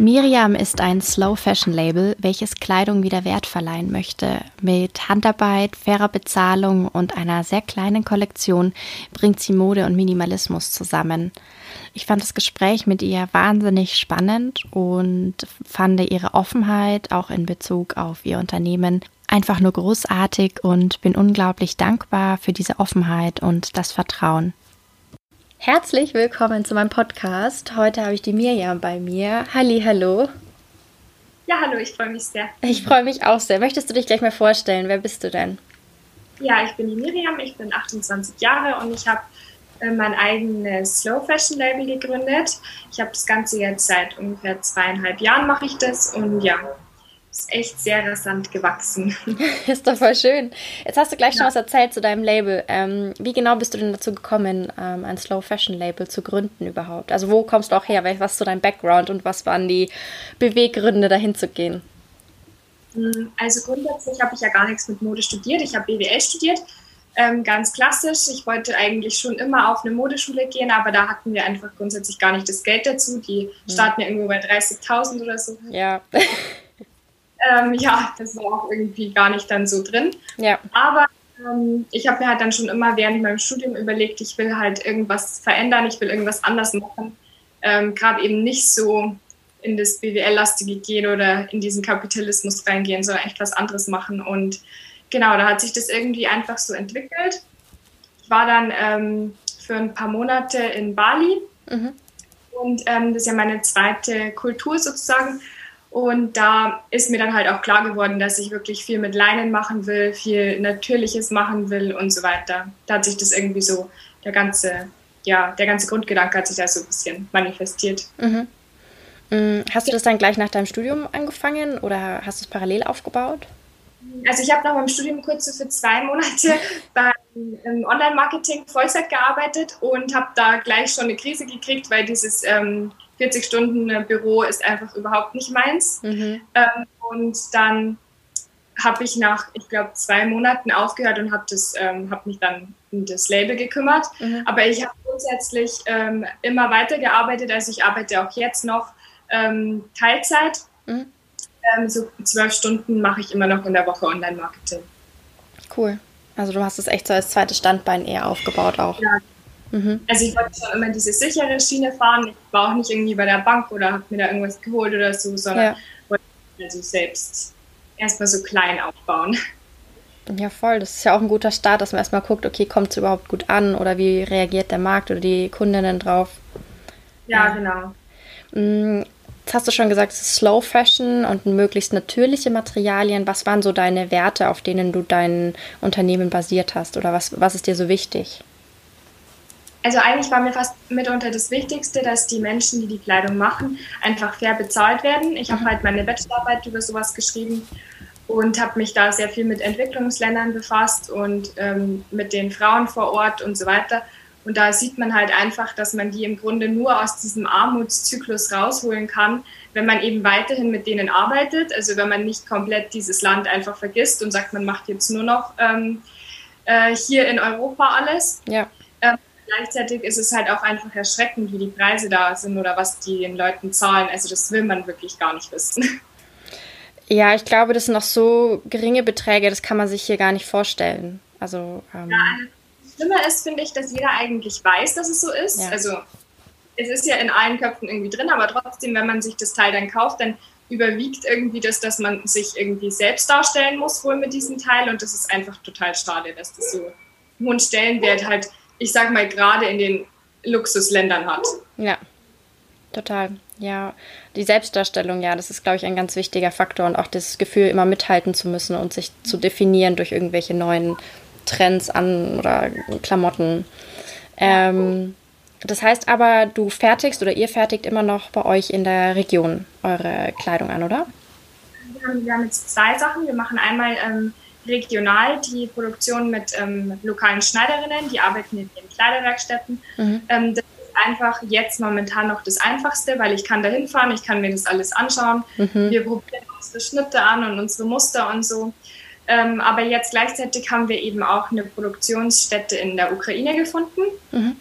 Miriam ist ein Slow Fashion Label, welches Kleidung wieder Wert verleihen möchte. Mit Handarbeit, fairer Bezahlung und einer sehr kleinen Kollektion bringt sie Mode und Minimalismus zusammen. Ich fand das Gespräch mit ihr wahnsinnig spannend und fand ihre Offenheit auch in Bezug auf ihr Unternehmen einfach nur großartig und bin unglaublich dankbar für diese Offenheit und das Vertrauen. Herzlich willkommen zu meinem Podcast. Heute habe ich die Mirjam bei mir. Halli, hallo. Ja, hallo, ich freue mich sehr. Ich freue mich auch sehr. Möchtest du dich gleich mal vorstellen? Wer bist du denn? Ja, ich bin die Miriam, ich bin 28 Jahre und ich habe äh, mein eigenes Slow Fashion Label gegründet. Ich habe das Ganze jetzt seit ungefähr zweieinhalb Jahren mache ich das und ja, ist echt sehr rasant gewachsen. ist doch voll schön. Jetzt hast du gleich schon was erzählt zu deinem Label. Ähm, wie genau bist du denn dazu gekommen, ähm, ein Slow Fashion Label zu gründen überhaupt? Also wo kommst du auch her? Was ist so dein Background und was waren die Beweggründe, dahin zu gehen? Hm, also grundsätzlich habe ich ja gar nichts mit Mode studiert. Ich habe BWL studiert. Ähm, ganz klassisch. Ich wollte eigentlich schon immer auf eine Modeschule gehen, aber da hatten wir einfach grundsätzlich gar nicht das Geld dazu. Die hm. starten ja irgendwo bei 30.000 oder so. Ja. Ähm, ja, das war auch irgendwie gar nicht dann so drin. Ja. Aber ähm, ich habe mir halt dann schon immer während meinem Studium überlegt, ich will halt irgendwas verändern, ich will irgendwas anders machen. Ähm, Gerade eben nicht so in das BWL-lastige gehen oder in diesen Kapitalismus reingehen, sondern echt was anderes machen. Und genau, da hat sich das irgendwie einfach so entwickelt. Ich war dann ähm, für ein paar Monate in Bali mhm. und ähm, das ist ja meine zweite Kultur sozusagen. Und da ist mir dann halt auch klar geworden, dass ich wirklich viel mit Leinen machen will, viel Natürliches machen will und so weiter. Da hat sich das irgendwie so, der ganze, ja, der ganze Grundgedanke hat sich da so ein bisschen manifestiert. Mhm. Mm, hast du das dann gleich nach deinem Studium angefangen oder hast du es parallel aufgebaut? Also ich habe nach meinem Studium kurz so für zwei Monate beim Online-Marketing Vollzeit gearbeitet und habe da gleich schon eine Krise gekriegt, weil dieses ähm, 40 Stunden Büro ist einfach überhaupt nicht meins. Mhm. Ähm, und dann habe ich nach, ich glaube, zwei Monaten aufgehört und habe ähm, hab mich dann um das Label gekümmert. Mhm. Aber ich habe grundsätzlich ähm, immer weitergearbeitet. Also ich arbeite auch jetzt noch ähm, Teilzeit. Mhm. Ähm, so zwölf Stunden mache ich immer noch in der Woche Online-Marketing. Cool. Also du hast es echt so als zweites Standbein eher aufgebaut auch. Ja, Mhm. Also ich wollte schon immer diese sichere Schiene fahren. Ich war auch nicht irgendwie bei der Bank oder habe mir da irgendwas geholt oder so, sondern ja. wollte also selbst erstmal so klein aufbauen. Ja, voll. Das ist ja auch ein guter Start, dass man erstmal guckt, okay, kommt es überhaupt gut an oder wie reagiert der Markt oder die Kundinnen drauf. Ja, ja. genau. Mm, jetzt hast du schon gesagt, es ist Slow Fashion und möglichst natürliche Materialien. Was waren so deine Werte, auf denen du dein Unternehmen basiert hast oder was, was ist dir so wichtig? Also eigentlich war mir fast mitunter das Wichtigste, dass die Menschen, die die Kleidung machen, einfach fair bezahlt werden. Ich habe mhm. halt meine Bachelorarbeit über sowas geschrieben und habe mich da sehr viel mit Entwicklungsländern befasst und ähm, mit den Frauen vor Ort und so weiter. Und da sieht man halt einfach, dass man die im Grunde nur aus diesem Armutszyklus rausholen kann, wenn man eben weiterhin mit denen arbeitet. Also wenn man nicht komplett dieses Land einfach vergisst und sagt, man macht jetzt nur noch ähm, äh, hier in Europa alles. Ja gleichzeitig ist es halt auch einfach erschreckend, wie die Preise da sind oder was die den Leuten zahlen. Also das will man wirklich gar nicht wissen. Ja, ich glaube, das sind noch so geringe Beträge, das kann man sich hier gar nicht vorstellen. Also ähm ja, das Schlimme ist, finde ich, dass jeder eigentlich weiß, dass es so ist. Ja. Also es ist ja in allen Köpfen irgendwie drin, aber trotzdem, wenn man sich das Teil dann kauft, dann überwiegt irgendwie das, dass man sich irgendwie selbst darstellen muss wohl mit diesem Teil und das ist einfach total schade, dass das so einen hohen Stellenwert halt ich sag mal, gerade in den Luxusländern hat. Ja, total. Ja, die Selbstdarstellung, ja, das ist, glaube ich, ein ganz wichtiger Faktor und auch das Gefühl, immer mithalten zu müssen und sich zu definieren durch irgendwelche neuen Trends an oder Klamotten. Ähm, das heißt aber, du fertigst oder ihr fertigt immer noch bei euch in der Region eure Kleidung an, oder? wir haben jetzt zwei Sachen. Wir machen einmal ähm, regional die Produktion mit ähm, lokalen Schneiderinnen, die arbeiten in ihren Kleiderwerkstätten. Mhm. Ähm, das ist einfach jetzt momentan noch das Einfachste, weil ich kann da hinfahren, ich kann mir das alles anschauen. Mhm. Wir probieren unsere Schnitte an und unsere Muster und so. Ähm, aber jetzt gleichzeitig haben wir eben auch eine Produktionsstätte in der Ukraine gefunden. Mhm.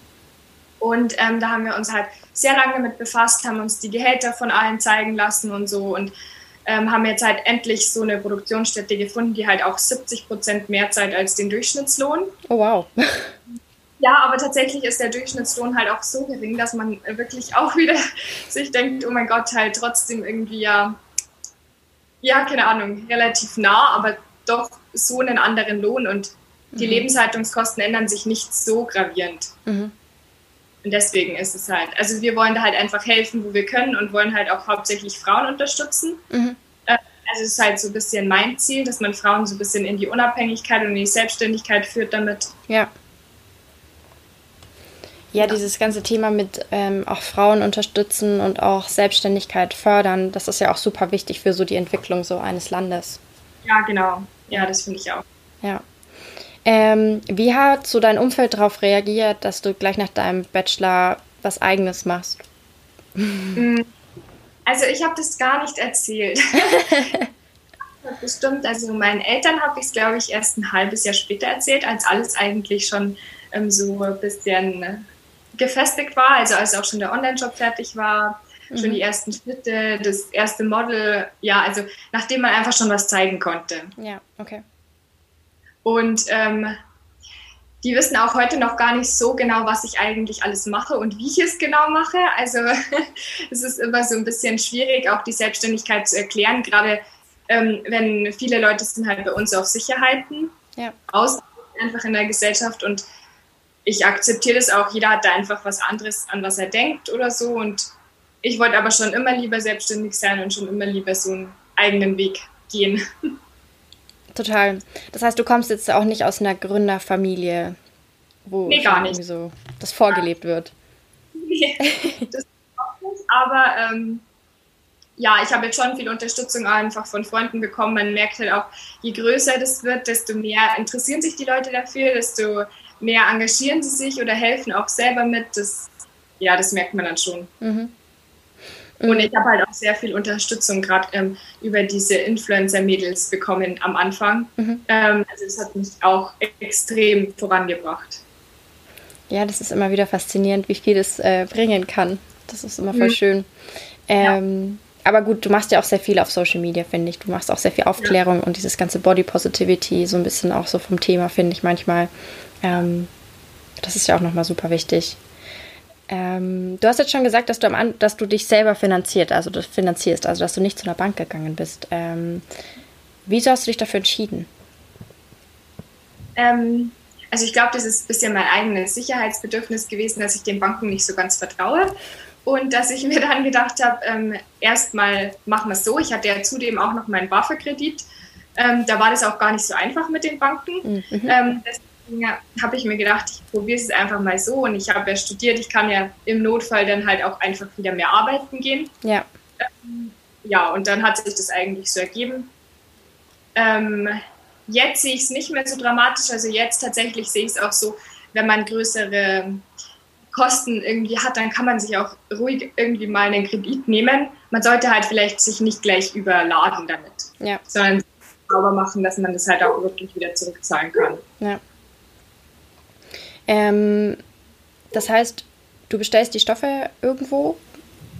Und ähm, da haben wir uns halt sehr lange damit befasst, haben uns die Gehälter von allen zeigen lassen und so und ähm, haben jetzt halt endlich so eine Produktionsstätte gefunden, die halt auch 70 Prozent mehr zahlt als den Durchschnittslohn. Oh wow. Ja, aber tatsächlich ist der Durchschnittslohn halt auch so gering, dass man wirklich auch wieder sich denkt, oh mein Gott, halt trotzdem irgendwie ja, ja, keine Ahnung, relativ nah, aber doch so einen anderen Lohn und die mhm. Lebenshaltungskosten ändern sich nicht so gravierend. Mhm. Und deswegen ist es halt, also wir wollen da halt einfach helfen, wo wir können und wollen halt auch hauptsächlich Frauen unterstützen. Mhm. Äh, also es ist halt so ein bisschen mein Ziel, dass man Frauen so ein bisschen in die Unabhängigkeit und in die Selbstständigkeit führt damit. Ja. Ja, dieses ganze Thema mit ähm, auch Frauen unterstützen und auch Selbstständigkeit fördern, das ist ja auch super wichtig für so die Entwicklung so eines Landes. Ja, genau. Ja, das finde ich auch. Ja. Ähm, wie hat so dein Umfeld darauf reagiert, dass du gleich nach deinem Bachelor was Eigenes machst? Mm, also ich habe das gar nicht erzählt. Bestimmt, also meinen Eltern habe ich es, glaube ich, erst ein halbes Jahr später erzählt, als alles eigentlich schon ähm, so ein bisschen gefestigt war, also als auch schon der Online-Job fertig war, mhm. schon die ersten Schnitte, das erste Model, ja, also nachdem man einfach schon was zeigen konnte. Ja, okay. Und ähm, die wissen auch heute noch gar nicht so genau, was ich eigentlich alles mache und wie ich es genau mache. Also es ist immer so ein bisschen schwierig, auch die Selbstständigkeit zu erklären, gerade ähm, wenn viele Leute sind halt bei uns auf Sicherheiten ja. aus, einfach in der Gesellschaft und ich akzeptiere das auch. Jeder hat da einfach was anderes, an was er denkt oder so. Und ich wollte aber schon immer lieber selbstständig sein und schon immer lieber so einen eigenen Weg gehen. Total. Das heißt, du kommst jetzt auch nicht aus einer Gründerfamilie, wo nee, gar nicht. so das vorgelebt wird. Nee, das auch nicht. Aber ähm, ja, ich habe jetzt schon viel Unterstützung einfach von Freunden bekommen. Man merkt halt auch, je größer das wird, desto mehr interessieren sich die Leute dafür, desto mehr engagieren sie sich oder helfen auch selber mit. Das, ja, das merkt man dann schon. Mhm. Und mhm. ich habe halt auch sehr viel Unterstützung gerade ähm, über diese Influencer-Mädels bekommen am Anfang. Mhm. Ähm, also das hat mich auch extrem vorangebracht. Ja, das ist immer wieder faszinierend, wie viel es äh, bringen kann. Das ist immer voll mhm. schön. Ähm, ja. Aber gut, du machst ja auch sehr viel auf Social Media, finde ich. Du machst auch sehr viel Aufklärung ja. und dieses ganze Body Positivity, so ein bisschen auch so vom Thema, finde ich manchmal. Ähm, das ist ja auch nochmal super wichtig. Ähm, du hast jetzt schon gesagt, dass du, am, dass du dich selber finanziert, also du finanzierst, also dass du nicht zu einer Bank gegangen bist. Ähm, wieso hast du dich dafür entschieden? Ähm, also ich glaube, das ist ein bisschen mein eigenes Sicherheitsbedürfnis gewesen, dass ich den Banken nicht so ganz vertraue. Und dass ich mir dann gedacht habe, ähm, erstmal machen wir es so. Ich hatte ja zudem auch noch meinen BAFA-Kredit. Ähm, da war das auch gar nicht so einfach mit den Banken. Mhm. Ähm, ja, habe ich mir gedacht, ich probiere es einfach mal so. Und ich habe ja studiert, ich kann ja im Notfall dann halt auch einfach wieder mehr arbeiten gehen. Ja. Ähm, ja, und dann hat sich das eigentlich so ergeben. Ähm, jetzt sehe ich es nicht mehr so dramatisch. Also jetzt tatsächlich sehe ich es auch so, wenn man größere Kosten irgendwie hat, dann kann man sich auch ruhig irgendwie mal einen Kredit nehmen. Man sollte halt vielleicht sich nicht gleich überladen damit, ja. sondern sauber machen, dass man das halt auch wirklich wieder zurückzahlen kann. Ja. Ähm, das heißt, du bestellst die Stoffe irgendwo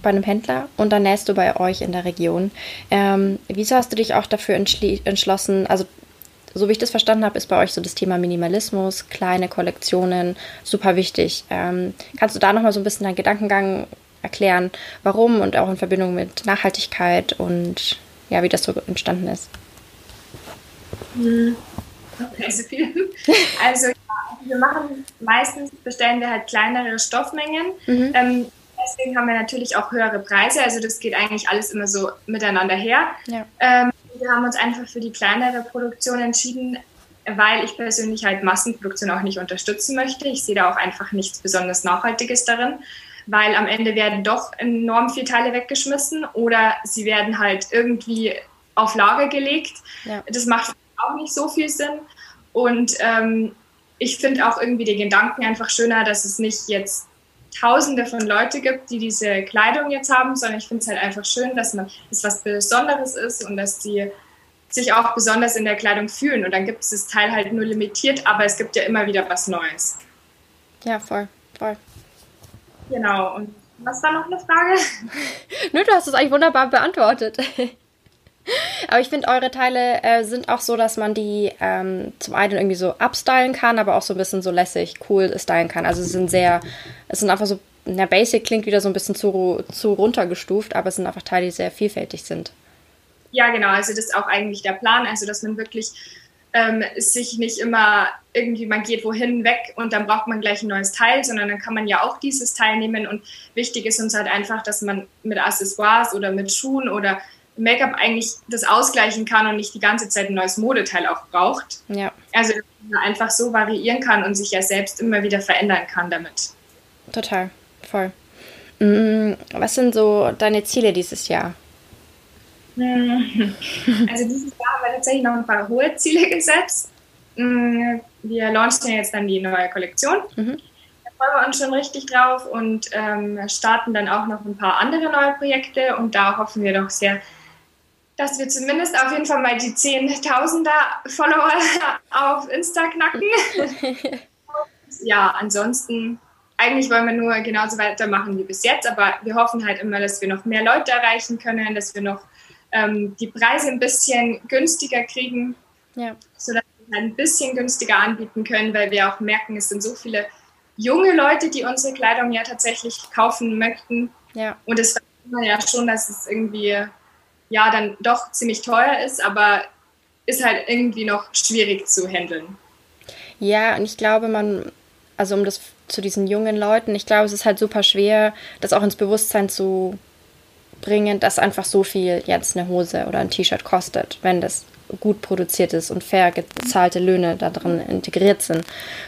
bei einem Händler und dann nähst du bei euch in der Region. Ähm, wieso hast du dich auch dafür entschlossen, also so wie ich das verstanden habe, ist bei euch so das Thema Minimalismus, kleine Kollektionen super wichtig. Ähm, kannst du da nochmal so ein bisschen deinen Gedankengang erklären, warum und auch in Verbindung mit Nachhaltigkeit und ja, wie das so entstanden ist? Hm. Okay, so viel. Also wir machen meistens bestellen wir halt kleinere Stoffmengen. Mhm. Ähm, deswegen haben wir natürlich auch höhere Preise. Also das geht eigentlich alles immer so miteinander her. Ja. Ähm, wir haben uns einfach für die kleinere Produktion entschieden, weil ich persönlich halt Massenproduktion auch nicht unterstützen möchte. Ich sehe da auch einfach nichts besonders Nachhaltiges darin, weil am Ende werden doch enorm viele Teile weggeschmissen oder sie werden halt irgendwie auf Lager gelegt. Ja. Das macht auch nicht so viel Sinn. Und ähm, ich finde auch irgendwie den Gedanken einfach schöner, dass es nicht jetzt Tausende von Leute gibt, die diese Kleidung jetzt haben, sondern ich finde es halt einfach schön, dass man es was Besonderes ist und dass die sich auch besonders in der Kleidung fühlen. Und dann gibt es das Teil halt nur limitiert, aber es gibt ja immer wieder was Neues. Ja, voll, voll. Genau. Und was war noch eine Frage? Nö, du hast es eigentlich wunderbar beantwortet. aber ich finde, eure Teile äh, sind auch so, dass man die ähm, zum einen irgendwie so upstylen kann, aber auch so ein bisschen so lässig, cool stylen kann. Also sie sind sehr, es sind einfach so, na, Basic klingt wieder so ein bisschen zu, zu runtergestuft, aber es sind einfach Teile, die sehr vielfältig sind. Ja, genau. Also das ist auch eigentlich der Plan. Also dass man wirklich ähm, sich nicht immer irgendwie, man geht wohin weg und dann braucht man gleich ein neues Teil, sondern dann kann man ja auch dieses Teil nehmen. Und wichtig ist uns halt einfach, dass man mit Accessoires oder mit Schuhen oder Make-up eigentlich das ausgleichen kann und nicht die ganze Zeit ein neues Modeteil auch braucht. Ja. Also dass man einfach so variieren kann und sich ja selbst immer wieder verändern kann damit. Total, voll. Mm, was sind so deine Ziele dieses Jahr? Also dieses Jahr haben wir tatsächlich noch ein paar hohe Ziele gesetzt. Mm, wir launchen jetzt dann die neue Kollektion. Mhm. Da freuen wir uns schon richtig drauf und ähm, starten dann auch noch ein paar andere neue Projekte und da hoffen wir doch sehr, dass wir zumindest auf jeden Fall mal die 10.000er Follower auf Insta knacken. ja, ansonsten, eigentlich wollen wir nur genauso weitermachen wie bis jetzt, aber wir hoffen halt immer, dass wir noch mehr Leute erreichen können, dass wir noch ähm, die Preise ein bisschen günstiger kriegen, ja. sodass wir ein bisschen günstiger anbieten können, weil wir auch merken, es sind so viele junge Leute, die unsere Kleidung ja tatsächlich kaufen möchten. Ja. Und es man ja schon, dass es irgendwie ja dann doch ziemlich teuer ist, aber ist halt irgendwie noch schwierig zu handeln. Ja, und ich glaube, man, also um das zu diesen jungen Leuten, ich glaube, es ist halt super schwer, das auch ins Bewusstsein zu bringen, dass einfach so viel jetzt eine Hose oder ein T-Shirt kostet, wenn das gut produziert ist und fair gezahlte Löhne da drin integriert sind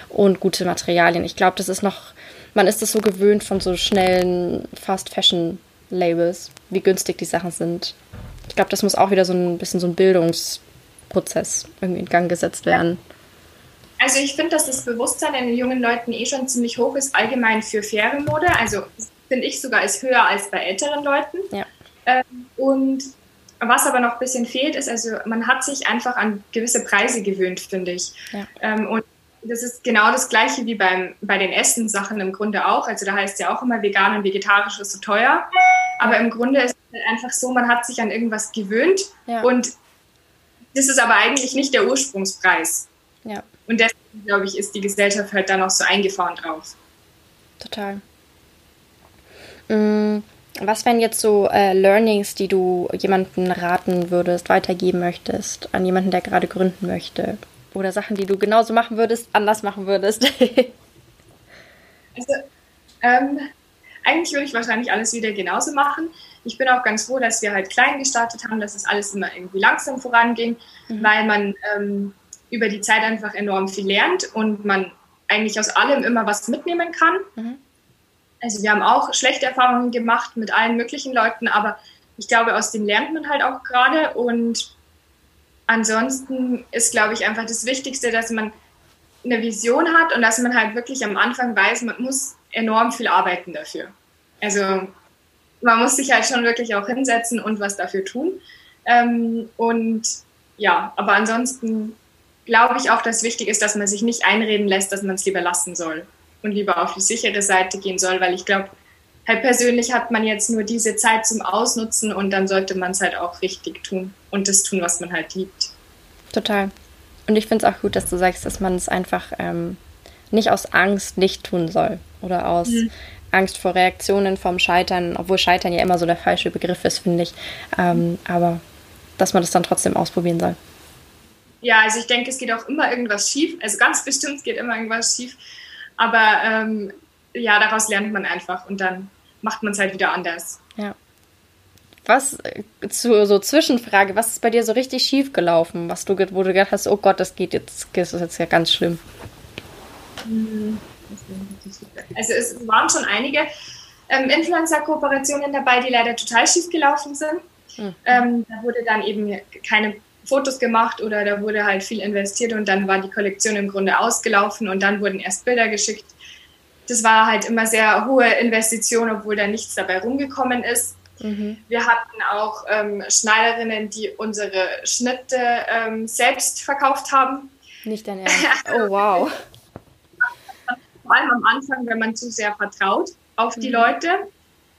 und gute Materialien. Ich glaube, das ist noch, man ist es so gewöhnt von so schnellen Fast Fashion Labels, wie günstig die Sachen sind. Ich glaube, das muss auch wieder so ein bisschen so ein Bildungsprozess irgendwie in Gang gesetzt werden. Also ich finde, dass das Bewusstsein in den jungen Leuten eh schon ziemlich hoch ist, allgemein für faire Mode. Also finde ich sogar ist höher als bei älteren Leuten. Ja. Ähm, und was aber noch ein bisschen fehlt, ist, also man hat sich einfach an gewisse Preise gewöhnt, finde ich. Ja. Ähm, und das ist genau das Gleiche wie beim, bei den Essenssachen im Grunde auch. Also da heißt ja auch immer, vegan und vegetarisch ist so teuer. Aber im Grunde ist halt einfach so, man hat sich an irgendwas gewöhnt ja. und das ist aber eigentlich nicht der Ursprungspreis. Ja. Und deswegen, glaube ich, ist die Gesellschaft halt da noch so eingefahren drauf. Total. Mm, was wären jetzt so äh, Learnings, die du jemandem raten würdest, weitergeben möchtest, an jemanden, der gerade gründen möchte? Oder Sachen, die du genauso machen würdest, anders machen würdest? also, ähm, eigentlich würde ich wahrscheinlich alles wieder genauso machen. Ich bin auch ganz froh, dass wir halt klein gestartet haben, dass es alles immer irgendwie langsam voranging, mhm. weil man ähm, über die Zeit einfach enorm viel lernt und man eigentlich aus allem immer was mitnehmen kann. Mhm. Also wir haben auch schlechte Erfahrungen gemacht mit allen möglichen Leuten, aber ich glaube, aus dem lernt man halt auch gerade. Und ansonsten ist, glaube ich, einfach das Wichtigste, dass man eine Vision hat und dass man halt wirklich am Anfang weiß, man muss enorm viel arbeiten dafür. Also man muss sich halt schon wirklich auch hinsetzen und was dafür tun. Ähm, und ja, aber ansonsten glaube ich auch, dass wichtig ist, dass man sich nicht einreden lässt, dass man es lieber lassen soll und lieber auf die sichere Seite gehen soll, weil ich glaube, halt persönlich hat man jetzt nur diese Zeit zum Ausnutzen und dann sollte man es halt auch richtig tun und das tun, was man halt liebt. Total. Und ich finde es auch gut, dass du sagst, dass man es einfach ähm, nicht aus Angst nicht tun soll oder aus mhm. Angst vor Reaktionen vom Scheitern, obwohl Scheitern ja immer so der falsche Begriff ist, finde ich. Ähm, aber dass man das dann trotzdem ausprobieren soll. Ja, also ich denke, es geht auch immer irgendwas schief. Also ganz bestimmt geht immer irgendwas schief. Aber ähm, ja, daraus lernt man einfach und dann macht man es halt wieder anders. Ja. Was äh, zu so Zwischenfrage, was ist bei dir so richtig schief gelaufen, was du, wo du gedacht hast, oh Gott, das geht jetzt, das ist jetzt ja ganz schlimm. Hm, also es waren schon einige ähm, Influencer-Kooperationen dabei, die leider total schief gelaufen sind. Mhm. Ähm, da wurde dann eben keine Fotos gemacht oder da wurde halt viel investiert und dann war die Kollektion im Grunde ausgelaufen und dann wurden erst Bilder geschickt. Das war halt immer sehr hohe Investition, obwohl da nichts dabei rumgekommen ist. Mhm. Wir hatten auch ähm, Schneiderinnen, die unsere Schnitte ähm, selbst verkauft haben. Nicht dein Ernst. Oh, wow. Vor allem am Anfang, wenn man zu sehr vertraut auf die mhm. Leute.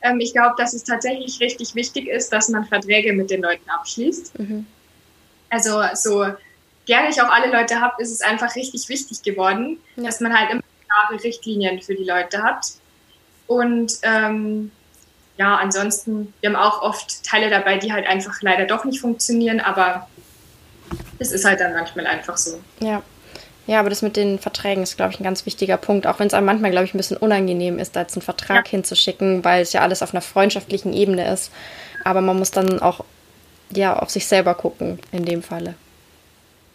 Ähm, ich glaube, dass es tatsächlich richtig wichtig ist, dass man Verträge mit den Leuten abschließt. Mhm. Also so gerne ich auch alle Leute habe, ist es einfach richtig wichtig geworden, ja. dass man halt immer klare Richtlinien für die Leute hat. Und ähm, ja, ansonsten, wir haben auch oft Teile dabei, die halt einfach leider doch nicht funktionieren, aber es ist halt dann manchmal einfach so. Ja. Ja, aber das mit den Verträgen ist, glaube ich, ein ganz wichtiger Punkt, auch wenn es einem manchmal, glaube ich, ein bisschen unangenehm ist, da jetzt einen Vertrag ja. hinzuschicken, weil es ja alles auf einer freundschaftlichen Ebene ist. Aber man muss dann auch ja, auf sich selber gucken, in dem Falle.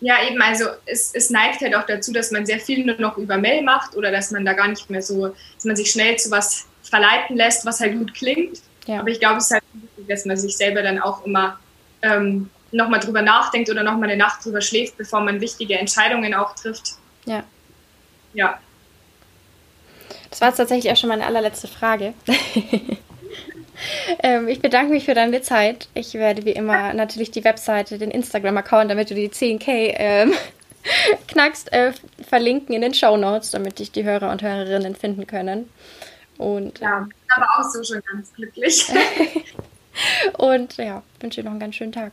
Ja, eben, also es, es neigt halt auch dazu, dass man sehr viel nur noch über Mail macht oder dass man da gar nicht mehr so, dass man sich schnell zu was verleiten lässt, was halt gut klingt. Ja. Aber ich glaube, es ist halt wichtig, dass man sich selber dann auch immer ähm, nochmal drüber nachdenkt oder nochmal eine Nacht drüber schläft, bevor man wichtige Entscheidungen auch trifft. Ja. Ja. Das war jetzt tatsächlich auch schon meine allerletzte Frage. ähm, ich bedanke mich für deine Zeit. Ich werde wie immer natürlich die Webseite, den Instagram-Account, damit du die 10k ähm, knackst, äh, verlinken in den Show Notes, damit dich die Hörer und Hörerinnen finden können. Und, ja, aber auch so schon ganz glücklich. und ja, wünsche dir noch einen ganz schönen Tag.